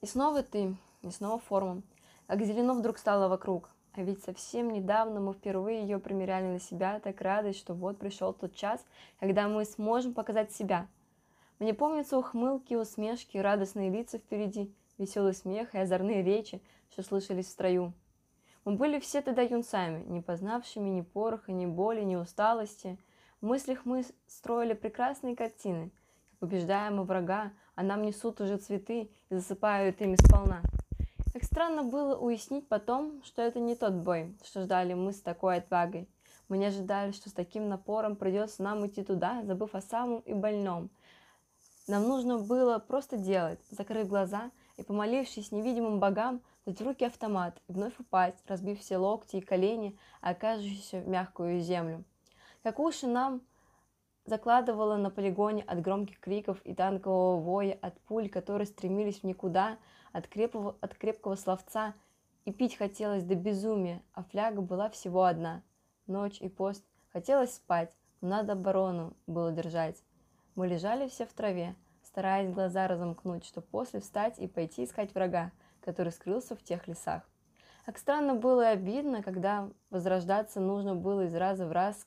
И снова ты, и снова форма. Как зелено вдруг стало вокруг. А ведь совсем недавно мы впервые ее примеряли на себя, так радость, что вот пришел тот час, когда мы сможем показать себя. Мне помнятся ухмылки, усмешки, радостные лица впереди, веселый смех и озорные речи, что слышались в строю. Мы были все тогда юнцами, не познавшими ни пороха, ни боли, ни усталости. В мыслях мы строили прекрасные картины. Побеждаем мы врага, а нам несут уже цветы и засыпают ими сполна. Как странно было уяснить потом, что это не тот бой, что ждали мы с такой отвагой. Мы не ожидали, что с таким напором придется нам идти туда, забыв о самом и больном. Нам нужно было просто делать, закрыть глаза и, помолившись невидимым богам, дать в руки автомат и вновь упасть, разбив все локти и колени, окажущиеся в мягкую землю. Как уши нам закладывало на полигоне от громких криков и танкового воя, от пуль, которые стремились в никуда, от крепкого, от крепкого словца, и пить хотелось до безумия, а фляга была всего одна. Ночь и пост. Хотелось спать, но надо оборону было держать. Мы лежали все в траве, стараясь глаза разомкнуть, чтобы после встать и пойти искать врага, который скрылся в тех лесах. Как странно было и обидно, когда возрождаться нужно было из раза в раз,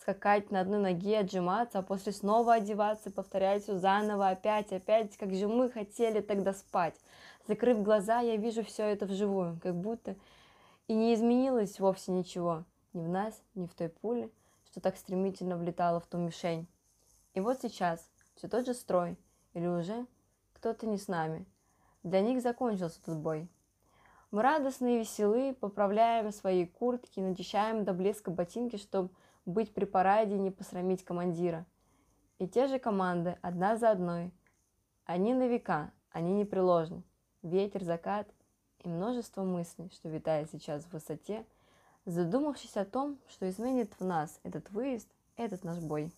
скакать на одной ноге, отжиматься, а после снова одеваться повторять все заново, опять, опять, как же мы хотели тогда спать. Закрыв глаза, я вижу все это вживую, как будто и не изменилось вовсе ничего, ни в нас, ни в той пуле, что так стремительно влетала в ту мишень. И вот сейчас все тот же строй, или уже кто-то не с нами. Для них закончился тот бой. Мы радостные и веселы, поправляем свои куртки, начищаем до блеска ботинки, чтобы быть при параде и не посрамить командира. И те же команды, одна за одной. Они на века, они непреложны. Ветер, закат и множество мыслей, что витает сейчас в высоте, задумавшись о том, что изменит в нас этот выезд, этот наш бой.